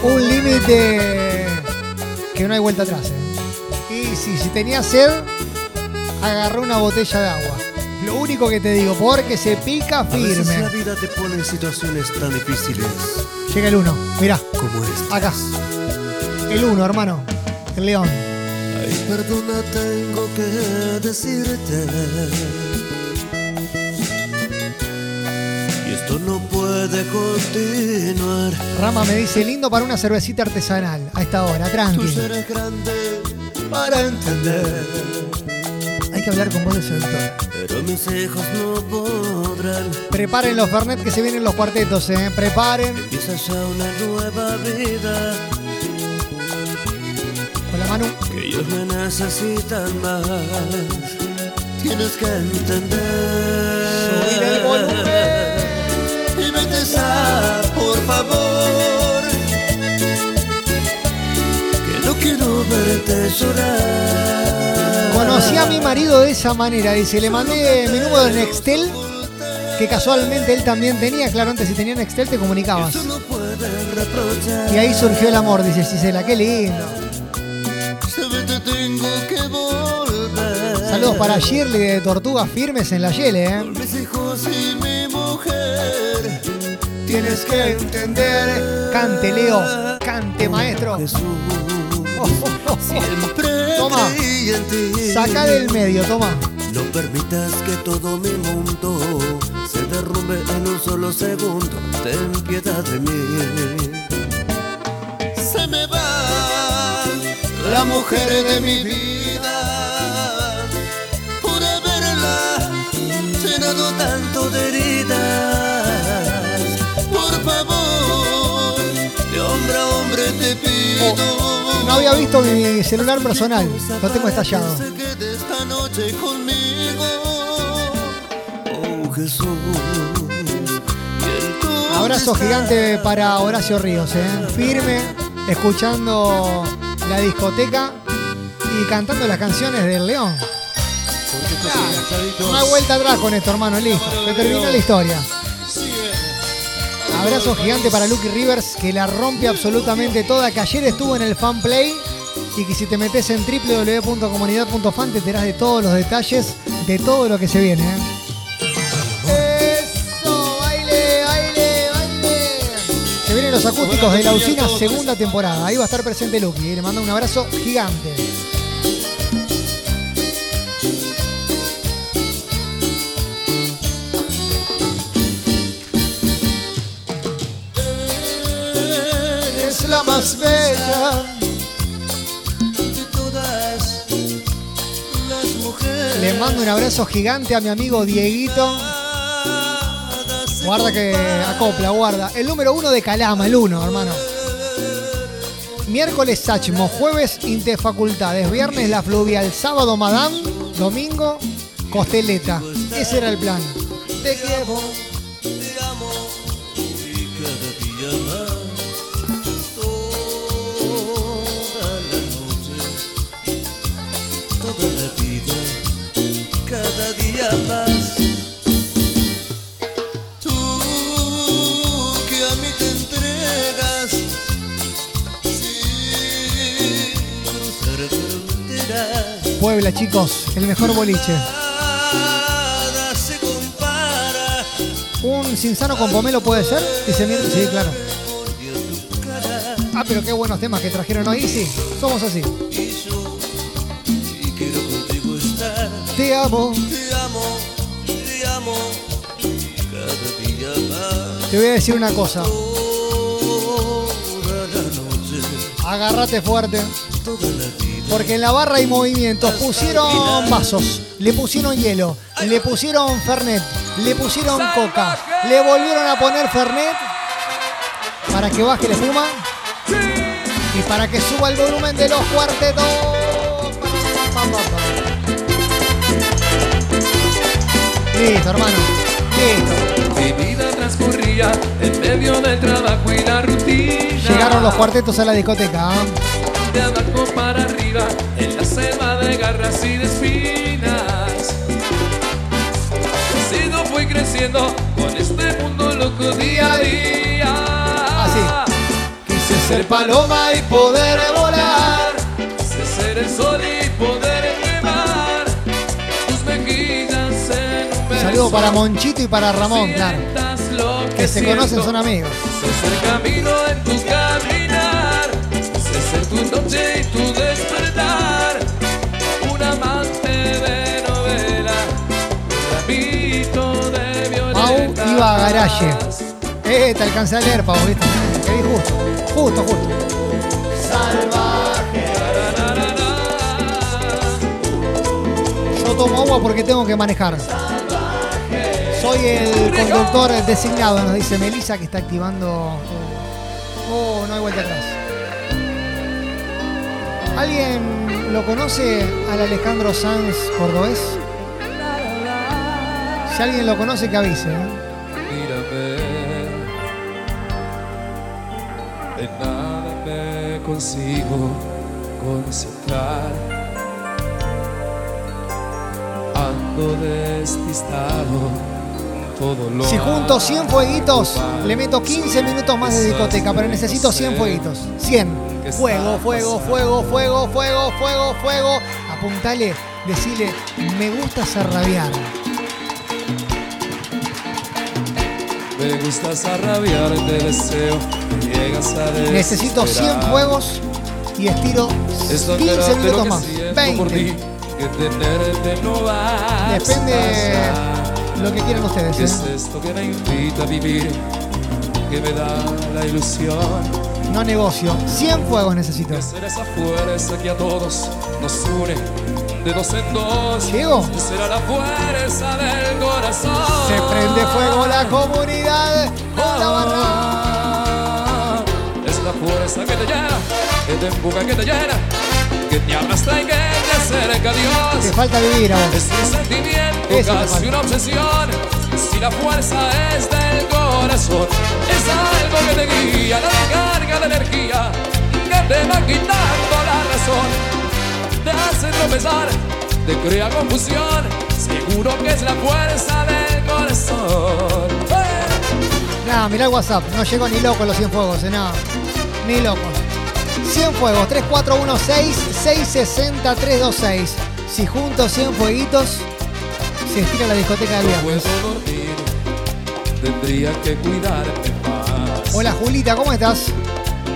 Speaker 2: un límite que no hay vuelta atrás. Y si, si tenía sed, agarró una botella de agua. Lo único que te digo, porque se pica
Speaker 17: A veces
Speaker 2: firme.
Speaker 17: la vida te pone en situaciones tan difíciles
Speaker 2: Llega el uno, mirá,
Speaker 17: como esta.
Speaker 2: acá. El uno, hermano. El león.
Speaker 17: Ay, perdona, tengo que decirte. Y esto no puede continuar.
Speaker 2: Rama me dice, lindo para una cervecita artesanal. A esta hora,
Speaker 17: Tú
Speaker 2: tranqui.
Speaker 17: serás grande para entender.
Speaker 2: Hay que hablar con voz de seductora.
Speaker 17: Pero mis hijos no podrán.
Speaker 2: Preparen los Fernet que se vienen los cuartetos, eh. Preparen.
Speaker 17: Empieza ya una nueva vida.
Speaker 2: Con la mano.
Speaker 17: Que ellos me necesitan más. Tienes que entender.
Speaker 2: Subir el volumen.
Speaker 17: Y vete ya, por favor. Que no quiero verte llorar.
Speaker 2: Conocí a mi marido de esa manera. Dice, le mandé mi número de Nextel. Que casualmente él también tenía. Claro, antes si tenía Nextel te comunicabas. Y ahí surgió el amor, dice Gisela. Qué lindo. Saludos para Shirley de Tortugas Firmes en la Yele, eh.
Speaker 17: Mis hijos
Speaker 18: hijos y mi mujer.
Speaker 2: Tienes que entender. Cante, Leo. Cante, maestro. *laughs*
Speaker 18: Siempre
Speaker 2: Toma.
Speaker 18: Creí en ti.
Speaker 2: Saca del medio, toma.
Speaker 18: No permitas que todo mi mundo se derrumbe en un solo segundo. Ten piedad de mí. Se me va la mujer de mi vida por haberla llenado tanto
Speaker 2: No había visto mi celular personal. Lo tengo estallado.
Speaker 18: Oh.
Speaker 2: Abrazo gigante para Horacio Ríos, ¿eh? firme, escuchando la discoteca y cantando las canciones del León. Hay vuelta atrás con esto, hermano, listo. Se terminó la historia. Abrazo gigante para Lucky Rivers, que la rompe absolutamente toda, que ayer estuvo en el fan play y que si te metes en www.comunidad.fan te enterás de todos los detalles de todo lo que se viene. ¿eh? Eso, baile, baile, baile. Se vienen los acústicos de la usina segunda temporada. Ahí va a estar presente Lucky. Le mando un abrazo gigante.
Speaker 18: Más bella de todas las mujeres.
Speaker 2: Le mando un abrazo gigante a mi amigo Dieguito. Guarda que acopla, guarda. El número uno de Calama, el uno, hermano. Miércoles Sachmo, jueves Interfacultades, viernes La Fluvial, sábado Madame, domingo Costeleta. Ese era el plan. Te quiero. Puebla, chicos, el mejor boliche. ¿Un Cinsano con pomelo puede ser? Dice Sí, claro. Ah, pero qué buenos temas que trajeron hoy. Sí, somos así. Te amo.
Speaker 18: Te amo, te amo.
Speaker 2: Te voy a decir una cosa. Agárrate fuerte. Porque en la barra hay movimientos. Pusieron vasos, le pusieron hielo, le pusieron Fernet, le pusieron Coca, le volvieron a poner Fernet para que baje la espuma y para que suba el volumen de los cuartetos. Listo, hermano. Listo.
Speaker 19: Mi vida transcurría en medio del trabajo y la rutina.
Speaker 2: Llegaron los cuartetos a la discoteca. ¿ah?
Speaker 19: De abajo para arriba, en la selva de garras y de espinas. Así no fui creciendo con este mundo loco día a día.
Speaker 2: Así.
Speaker 19: Quise ser paloma y poder volar. Quise ser el sol y
Speaker 2: saludo para Monchito y para Ramón, claro. Que se conocen, son amigos.
Speaker 19: Ser camino en tu caminar, ser tu noche y tu despertar. Un amante de novela, de
Speaker 2: Pau
Speaker 19: violeta.
Speaker 2: iba a garaje. Eh, te alcancé a leer, Pau, ¿viste? Te vi justo. Justo, justo.
Speaker 19: Salvaje.
Speaker 2: Yo tomo agua porque tengo que manejar. Soy el conductor designado, nos dice Melissa, que está activando. Oh, no hay vuelta atrás. ¿Alguien lo conoce al Alejandro Sanz cordobés? Si alguien lo conoce, que avise. ¿eh?
Speaker 19: Mírame, en nada me consigo concentrar. Ando despistado,
Speaker 2: Si junto 100 fueguitos, le meto 15 minutos más de discoteca, pero necesito 100 fueguitos. 100. Fuego, fuego, fuego, fuego, fuego, fuego, fuego. Apuntale, decile, me gusta rabiar.
Speaker 19: Me gustas a rabiar, te deseo, llegas a
Speaker 2: Necesito 100
Speaker 19: desesperar.
Speaker 2: fuegos y estiro
Speaker 19: Es tan
Speaker 2: 15
Speaker 19: grande lo
Speaker 2: minutos más.
Speaker 19: siento por ti,
Speaker 2: 20.
Speaker 19: que tenerte no va
Speaker 2: Depende lo que quieran ustedes.
Speaker 19: ¿Qué es
Speaker 2: ¿eh?
Speaker 19: esto que me invita a vivir? Que me da la ilusión
Speaker 2: No negocio. 100 fuegos necesito.
Speaker 19: de ser esa fuerza que a todos nos une de dos en dos.
Speaker 2: ¿Llego?
Speaker 19: Será la fuerza del corazón.
Speaker 2: Se prende fuego la comunidad. La barra.
Speaker 19: Es la fuerza que te llena, que te empuja, que te llena, que te arrastra y que acerca a Dios.
Speaker 2: Te falta vivir a vos.
Speaker 19: Es un sentimiento,
Speaker 2: Eso
Speaker 19: casi una obsesión. Si la fuerza es del corazón, es algo que te guía, la descarga de energía, que te va quitando la razón, te hace tropezar, te crea confusión. Seguro que es la fuerza del corazón. ¡Eh!
Speaker 2: Nada, mirá el WhatsApp. No llegó ni loco los 100 fuegos, eh, nada. Ni locos. 100 fuegos. 3416-660-326. Si junto 100 fueguitos, se estira la discoteca del
Speaker 19: No
Speaker 2: viernes.
Speaker 19: puedo dormir, tendría que cuidarte más.
Speaker 2: Hola Julita, ¿cómo estás?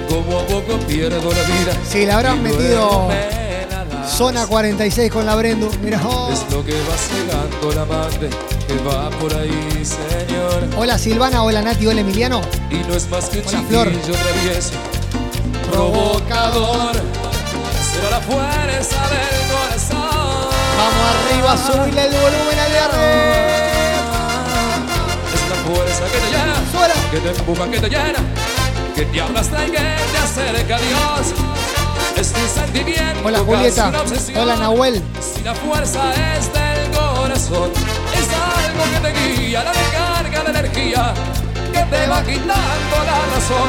Speaker 19: Como a poco pierdo la vida.
Speaker 2: Sí, le habrán metido
Speaker 19: la
Speaker 2: zona 46 con la Brendu. Mirá. oh.
Speaker 19: Es lo que va la amante que va por ahí, señor.
Speaker 2: Hola Silvana, hola Nati, hola Emiliano.
Speaker 19: Y no es más que
Speaker 2: Hola, Flor.
Speaker 19: travieso, provocador. Será la fuerza del corazón.
Speaker 2: Vamos arriba, subirle el volumen al viernes.
Speaker 19: Es la fuerza que te llena, que te empuja, que te llena, que te arrastra y que te acerca a Dios. Es un sentimiento,
Speaker 2: Hola Julieta.
Speaker 19: una obsesión.
Speaker 2: Hola Nahuel.
Speaker 19: Si la fuerza es del corazón, es algo que te guía, la descarga de energía, que te va quitando la razón,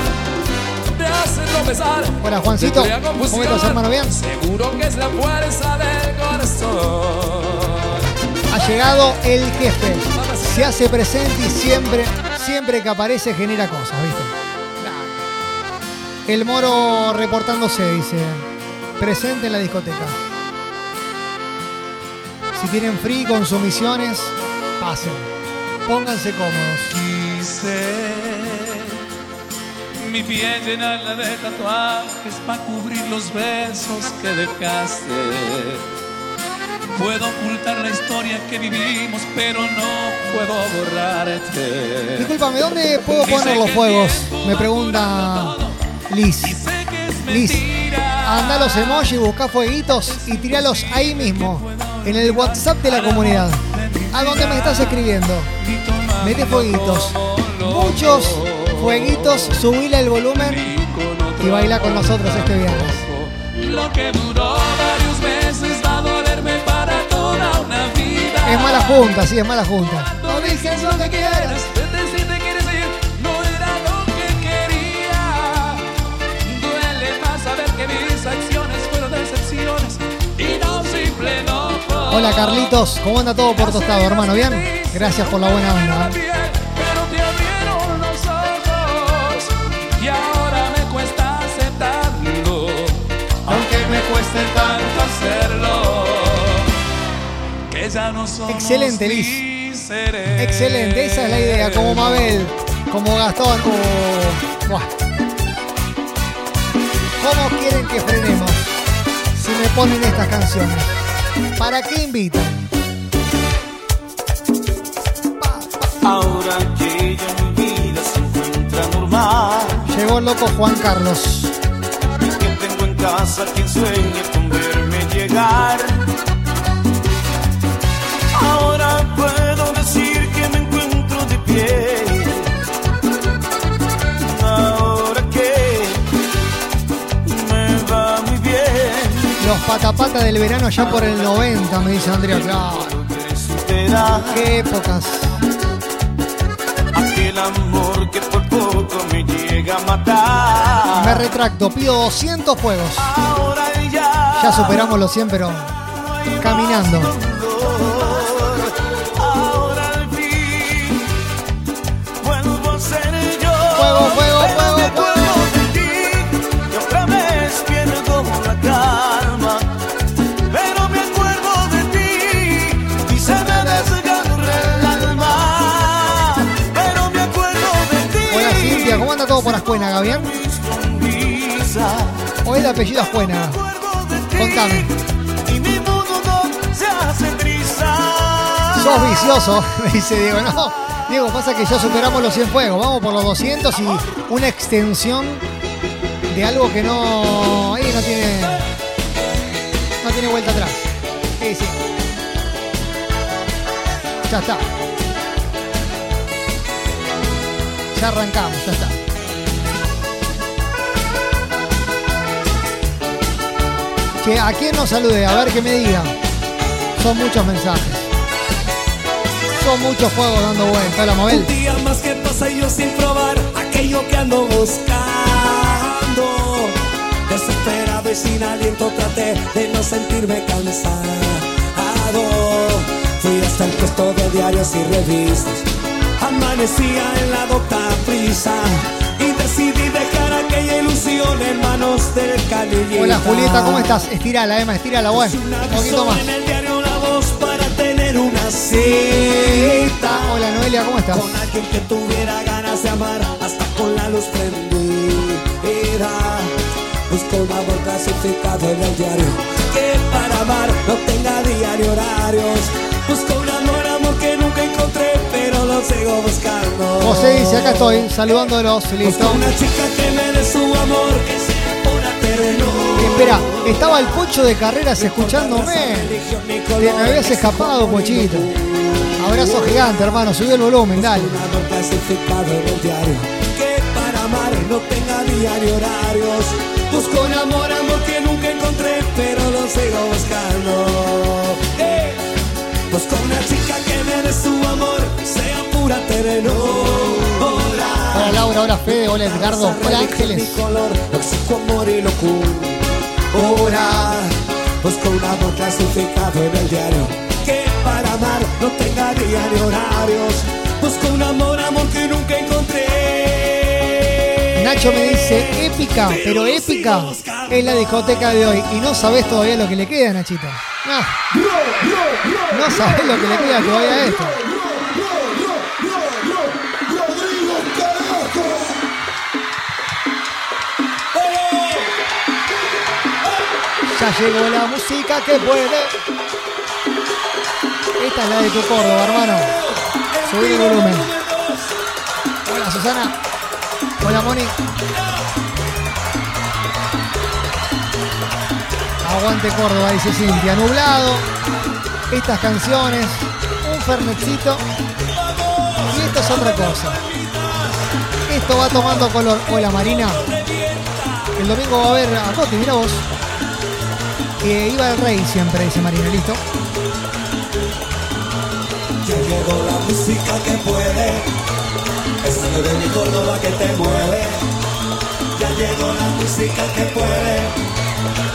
Speaker 19: te hace tropezar.
Speaker 2: Hola, Juancito. ¿Cómo estás, hermano? ¿Bien?
Speaker 19: Seguro que es la fuerza del corazón.
Speaker 2: Ha llegado el jefe. Se hace presente y siempre, siempre que aparece genera cosas, ¿viste? El moro reportándose, dice. Presente en la discoteca. Si tienen free consumiciones, pasen. Pónganse cómodos.
Speaker 20: Quise mi piel llenarla de tatuajes para cubrir los besos que dejaste. Puedo ocultar la historia que vivimos, pero no puedo borrarte.
Speaker 2: Discúlpame, ¿dónde puedo poner los fuegos? Me pregunta Liz. Liz, anda los emojis, busca fueguitos y tiralos ahí mismo, en el WhatsApp de la comunidad. A donde me estás escribiendo. Mete fueguitos. Muchos fueguitos, subile el volumen y baila con nosotros este viernes.
Speaker 20: Lo que duró varios meses va a dolerme para toda una vida.
Speaker 2: Es mala junta, sí, es mala junta.
Speaker 20: No lo que quieras.
Speaker 2: Hola Carlitos, ¿cómo anda todo por tostado, hermano? ¿Bien? Gracias por la buena onda. ¿eh?
Speaker 20: Cueste tanto hacerlo. Que ya no somos
Speaker 2: Excelente, Liz. Excelente, esa es la idea, como Mabel, como Gastón. buah. ¿Cómo quieren que frenemos si me ponen estas canciones? ¿Para qué invitan?
Speaker 10: Ahora que mi vida se encuentra normal,
Speaker 2: Llegó el loco Juan Carlos.
Speaker 10: Casa quien sueñe con verme llegar. Ahora puedo decir que me encuentro de pie. Ahora que me va muy bien.
Speaker 2: Los patapata del verano ya por el 90, me dice Andrea. Claro. Qué épocas.
Speaker 10: Aquel amor que por poco me llega a matar.
Speaker 2: Me retracto, pido 200 fuegos.
Speaker 10: Ahora ya.
Speaker 2: Ya superamos los 100, pero caminando. Todo por Ascuénaga, ¿bien? ¿O el apellido Ascuénaga? Contame. Sos vicioso, *laughs* me dice Diego. No, Diego, pasa que ya superamos los 100 fuegos. Vamos por los 200 y una extensión de algo que no. Ahí no tiene. No tiene vuelta atrás. Sí, sí. Ya está. Ya arrancamos, ya está. Que a quién nos salude, a ver que me diga. Son muchos mensajes. Son muchos fuegos dando vuelta. Hola, Mabel.
Speaker 8: Un día más que pasa yo sin probar aquello que ando buscando. Desesperado y sin aliento traté de no sentirme cansado. Fui hasta el puesto de diarios y revistas. Amanecía en la docta prisa. Y decidí aquella ilusión en manos del canillita.
Speaker 2: Hola, Julieta, ¿cómo estás? Estírala, Emma, estírala, bueno. Un poquito más.
Speaker 8: En el diario La Voz para tener una cita.
Speaker 2: Hola, Noelia, ¿cómo estás?
Speaker 8: Con alguien que tuviera ganas de amar hasta con la luz prendida. Busco un amor clasificado en el diario que para amar no tenga diario horarios. Busco un amor, amor que pero lo sigo buscando.
Speaker 2: José dice, acá estoy, saludándolos, listo.
Speaker 8: Busco una chica que me dé su amor, que sea pura ternura.
Speaker 2: Espera, estaba el pocho de carreras escuchándome. Te me habías escapado, pochito. Abrazo gigante, hermano, subí el volumen, dale.
Speaker 8: Que para amar no tenga diario horarios. Busco un amor, amor que nunca encontré, pero lo sigo buscando. Busco una chica que me dé su amor, sea.
Speaker 2: Hola Laura, hola Fede, hola Edgardo, hola Ángeles.
Speaker 8: locura. Busco un amor clasificado en el diario que para amar no tenga diario horarios. Busco un amor, amor que nunca encontré.
Speaker 2: Nacho me dice, épica, pero épica es la discoteca de hoy. Y no sabes todavía lo que le queda, Nachito. No, no sabes lo que le queda todavía a esto. Ya llegó la música que puede. Esta es la de tu Córdoba, hermano. Subir el volumen. Hola, Susana. Hola, Moni. Aguante Córdoba, dice Cintia. Nublado. Estas canciones. Un fernetcito. Y esto es otra cosa. Esto va tomando color. Hola, Marina. El domingo va a haber a Coti, mira vos. Que iba el rey siempre, dice Marina. Listo.
Speaker 8: Ya llegó la música que puede, esa de mi Córdoba que te mueve. Ya llegó la música que puede,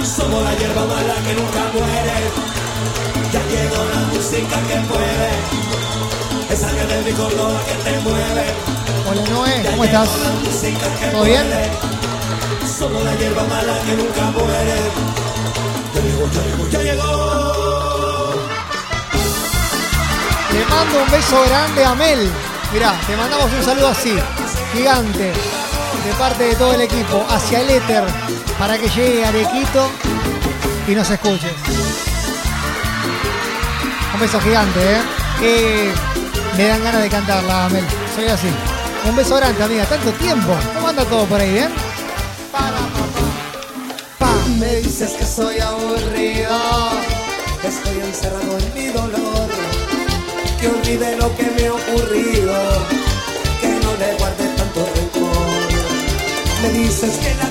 Speaker 8: somos la hierba mala que nunca muere. Ya llegó la música que puede, esa que de mi Córdoba que te mueve.
Speaker 2: Hola, Noé. ¿Cómo estás?
Speaker 8: la música que
Speaker 2: ¿Todo bien?
Speaker 8: Somos la hierba mala que nunca muere. Ya llegó, ya llegó,
Speaker 2: mando un beso grande a Mel. Mirá, te mandamos un saludo así, gigante, de parte de todo el equipo, hacia el éter, para que llegue Arequito y nos escuche. Un beso gigante, ¿eh? Que me dan ganas de cantarla, Mel. Soy así. Un beso grande, amiga. Tanto tiempo. ¿Cómo anda todo por ahí, bien?
Speaker 8: Me dices que soy aburrido, estoy encerrado en mi dolor, que olvide lo que me ha ocurrido, que no le guarde tanto rencor. Me dices que la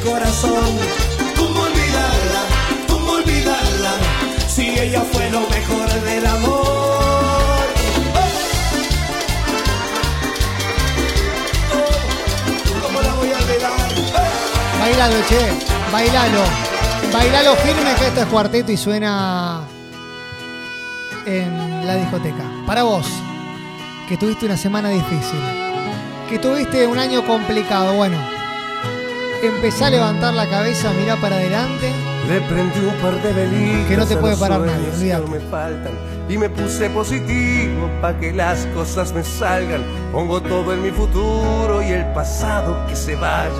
Speaker 8: corazón. ¿Cómo olvidarla? ¿Cómo olvidarla? Si ella fue lo mejor del amor.
Speaker 2: Bailalo, che. Bailalo. Bailalo firme que esto es cuarteto y suena en la discoteca. Para vos, que tuviste una semana difícil, que tuviste un año complicado, bueno, empezá a levantar la cabeza, mirá para adelante.
Speaker 21: Le prendí un par de velitas
Speaker 2: Que no te puede parar nadie, olvídate.
Speaker 21: me faltan y me puse positivo pa' que las cosas me salgan. Pongo todo en mi futuro y el pasado que se vaya.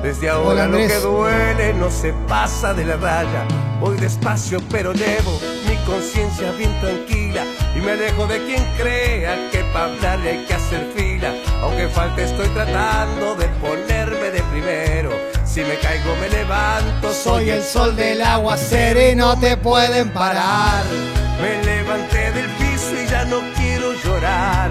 Speaker 21: Desde ahora
Speaker 2: Hola,
Speaker 21: lo que duele no se pasa de la raya. Voy despacio pero llevo mi conciencia bien tranquila y me alejo de quien crea que para hablarle hay que hacer fila. Aunque falte estoy tratando de ponerme de primero. Si me caigo me levanto,
Speaker 2: Soy el sol del agua sereno, te pueden parar.
Speaker 21: Me levanté del piso y ya no quiero llorar.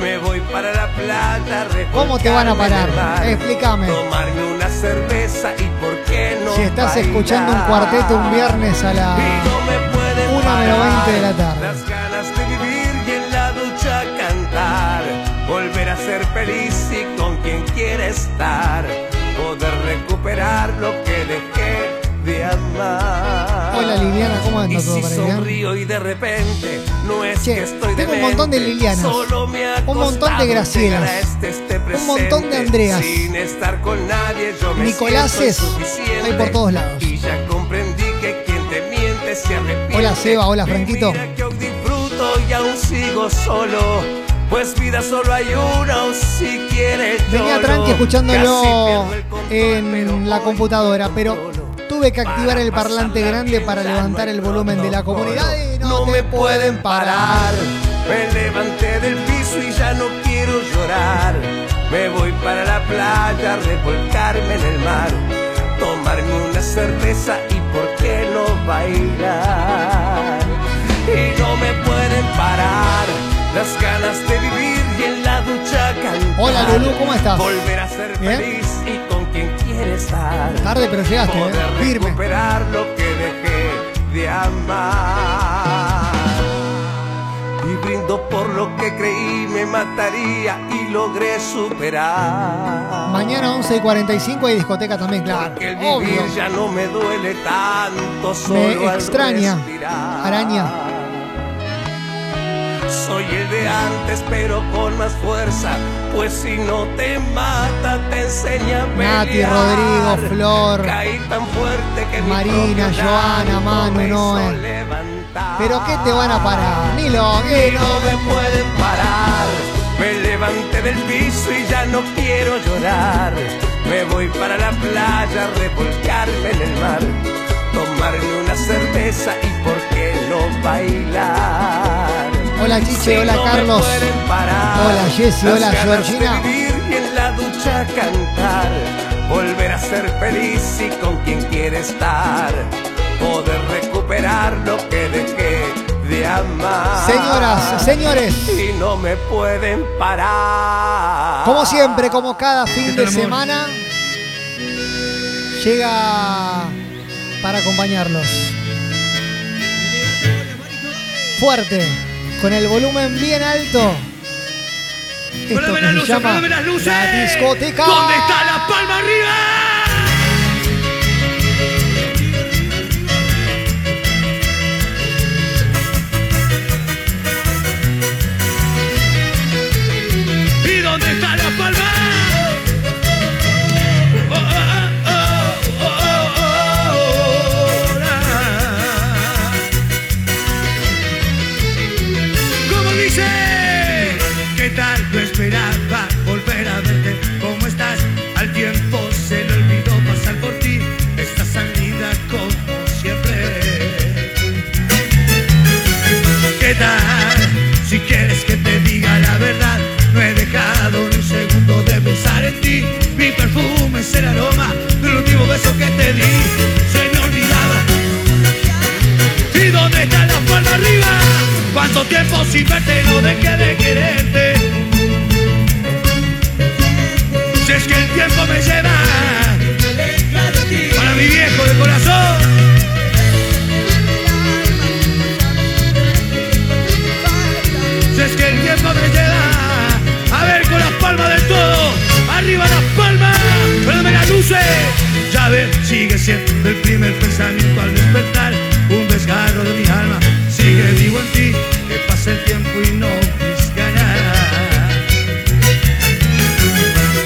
Speaker 21: Me voy para la playa,
Speaker 2: ¿Cómo te van a parar?
Speaker 21: mar,
Speaker 2: Explícame.
Speaker 21: Tomarme una cerveza y por qué no
Speaker 2: Si estás
Speaker 21: bailar?
Speaker 2: escuchando un cuarteto un viernes a la
Speaker 21: Y no me pueden
Speaker 2: 1 menos 20 de la tarde.
Speaker 21: Las ganas de vivir y en la ducha cantar. Volver a ser feliz y con quien quiera estar. Poder recuperar lo que dejé de amar.
Speaker 2: Hola Liliana, ¿cómo andas todo bien?
Speaker 21: sonrío y de repente no es
Speaker 2: Che,
Speaker 21: que estoy
Speaker 2: tengo un montón de
Speaker 21: demente,
Speaker 2: Lilianas,
Speaker 21: solo me ha
Speaker 2: un montón de Gracielas,
Speaker 21: este, este
Speaker 2: un montón de. Andreas.
Speaker 21: Sin estar con nadie yo me insuficiente.
Speaker 2: hay por todos lados.
Speaker 21: Y ya comprendí que quien te miente se arrepiente.
Speaker 2: Hola Seba, hola
Speaker 21: Y
Speaker 2: Franquito.
Speaker 21: mira que aún disfruto y aún sigo solo. Pues vida solo hay una o si quieres
Speaker 2: Venía tranqui escuchándolo en la computadora, pero tuve que activar el parlante grande para levantar el volumen de la comunidad y no, te pueden parar.
Speaker 21: Me levanté del piso y ya no quiero llorar. Me voy para la playa, a revolcarme en el mar, tomarme una cerveza y por qué no bailar. Y no me pueden parar las ganas de vivir y en la ducha cantar.
Speaker 2: Hola, Lulú, ¿cómo estás?
Speaker 21: Volver a ser
Speaker 2: Bien.
Speaker 21: feliz y con quien quiere estar.
Speaker 2: Tarde, pero llegaste,
Speaker 21: Poder
Speaker 2: ¿eh? firme.
Speaker 21: recuperar lo que dejé de amar. Y brindo por lo que creí me mataría y logré superar.
Speaker 2: Mañana 11 y 45 hay discoteca también, claro.
Speaker 21: Que el vivir
Speaker 2: Obvio.
Speaker 21: ya no me duele tanto solo
Speaker 2: Me
Speaker 21: al
Speaker 2: extraña.
Speaker 21: respirar.
Speaker 2: Araña.
Speaker 21: Soy el de antes, pero con más fuerza. Pues si no te mata, te enseña a
Speaker 2: Nati,
Speaker 21: pelear.
Speaker 2: Rodrigo, Flor,
Speaker 21: Caí tan fuerte que
Speaker 2: Marina, Joana, Manu, Noé. ¿Pero qué te van a parar? Ni lo que
Speaker 21: no me pueden parar. Me levanté del piso y ya no quiero llorar. Me voy para la playa, a revolcarme en el mar. Tomarme una cerveza y por qué no bailar.
Speaker 2: Hola Chiche,
Speaker 21: Si
Speaker 2: hola Carlos. Hola Jessy, hola Georgina.
Speaker 21: Volver a ser feliz y con quien quiere estar. Poder recuperar lo que dejé de amar.
Speaker 2: Señoras, señores.
Speaker 21: Y no me pueden parar.
Speaker 2: Como siempre, como cada fin de semana, llega para acompañarlos. Fuerte, con el volumen bien alto. Esto que
Speaker 8: las
Speaker 2: se
Speaker 8: luces,
Speaker 2: llama
Speaker 8: las luces.
Speaker 2: la discoteca.
Speaker 8: ¿Dónde está la palma arriba? No dejé de quererte? Si es que el tiempo me lleva para mi viejo de corazón. Si es que el tiempo me lleva a ver con las palmas del todo, arriba las palmas, pero me las ya ves, sigue siendo el primer pensamiento al despertar. Un desgarro de mi alma sigue vivo en ti el tiempo y no buscará.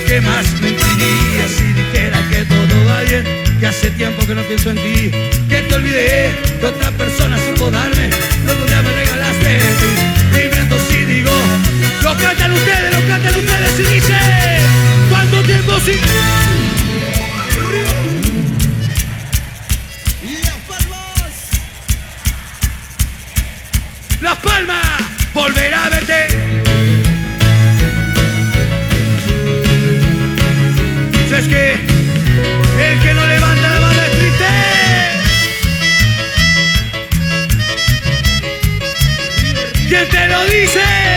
Speaker 8: ¿Qué más mentiría si dijera que todo va bien? Que hace tiempo que no pienso en ti, que te olvidé que otra persona supo darme lo que me regalaste. Viviendo si digo, lo cantan ustedes, lo cantan ustedes y dice, ¿cuánto tiempo sin... dice.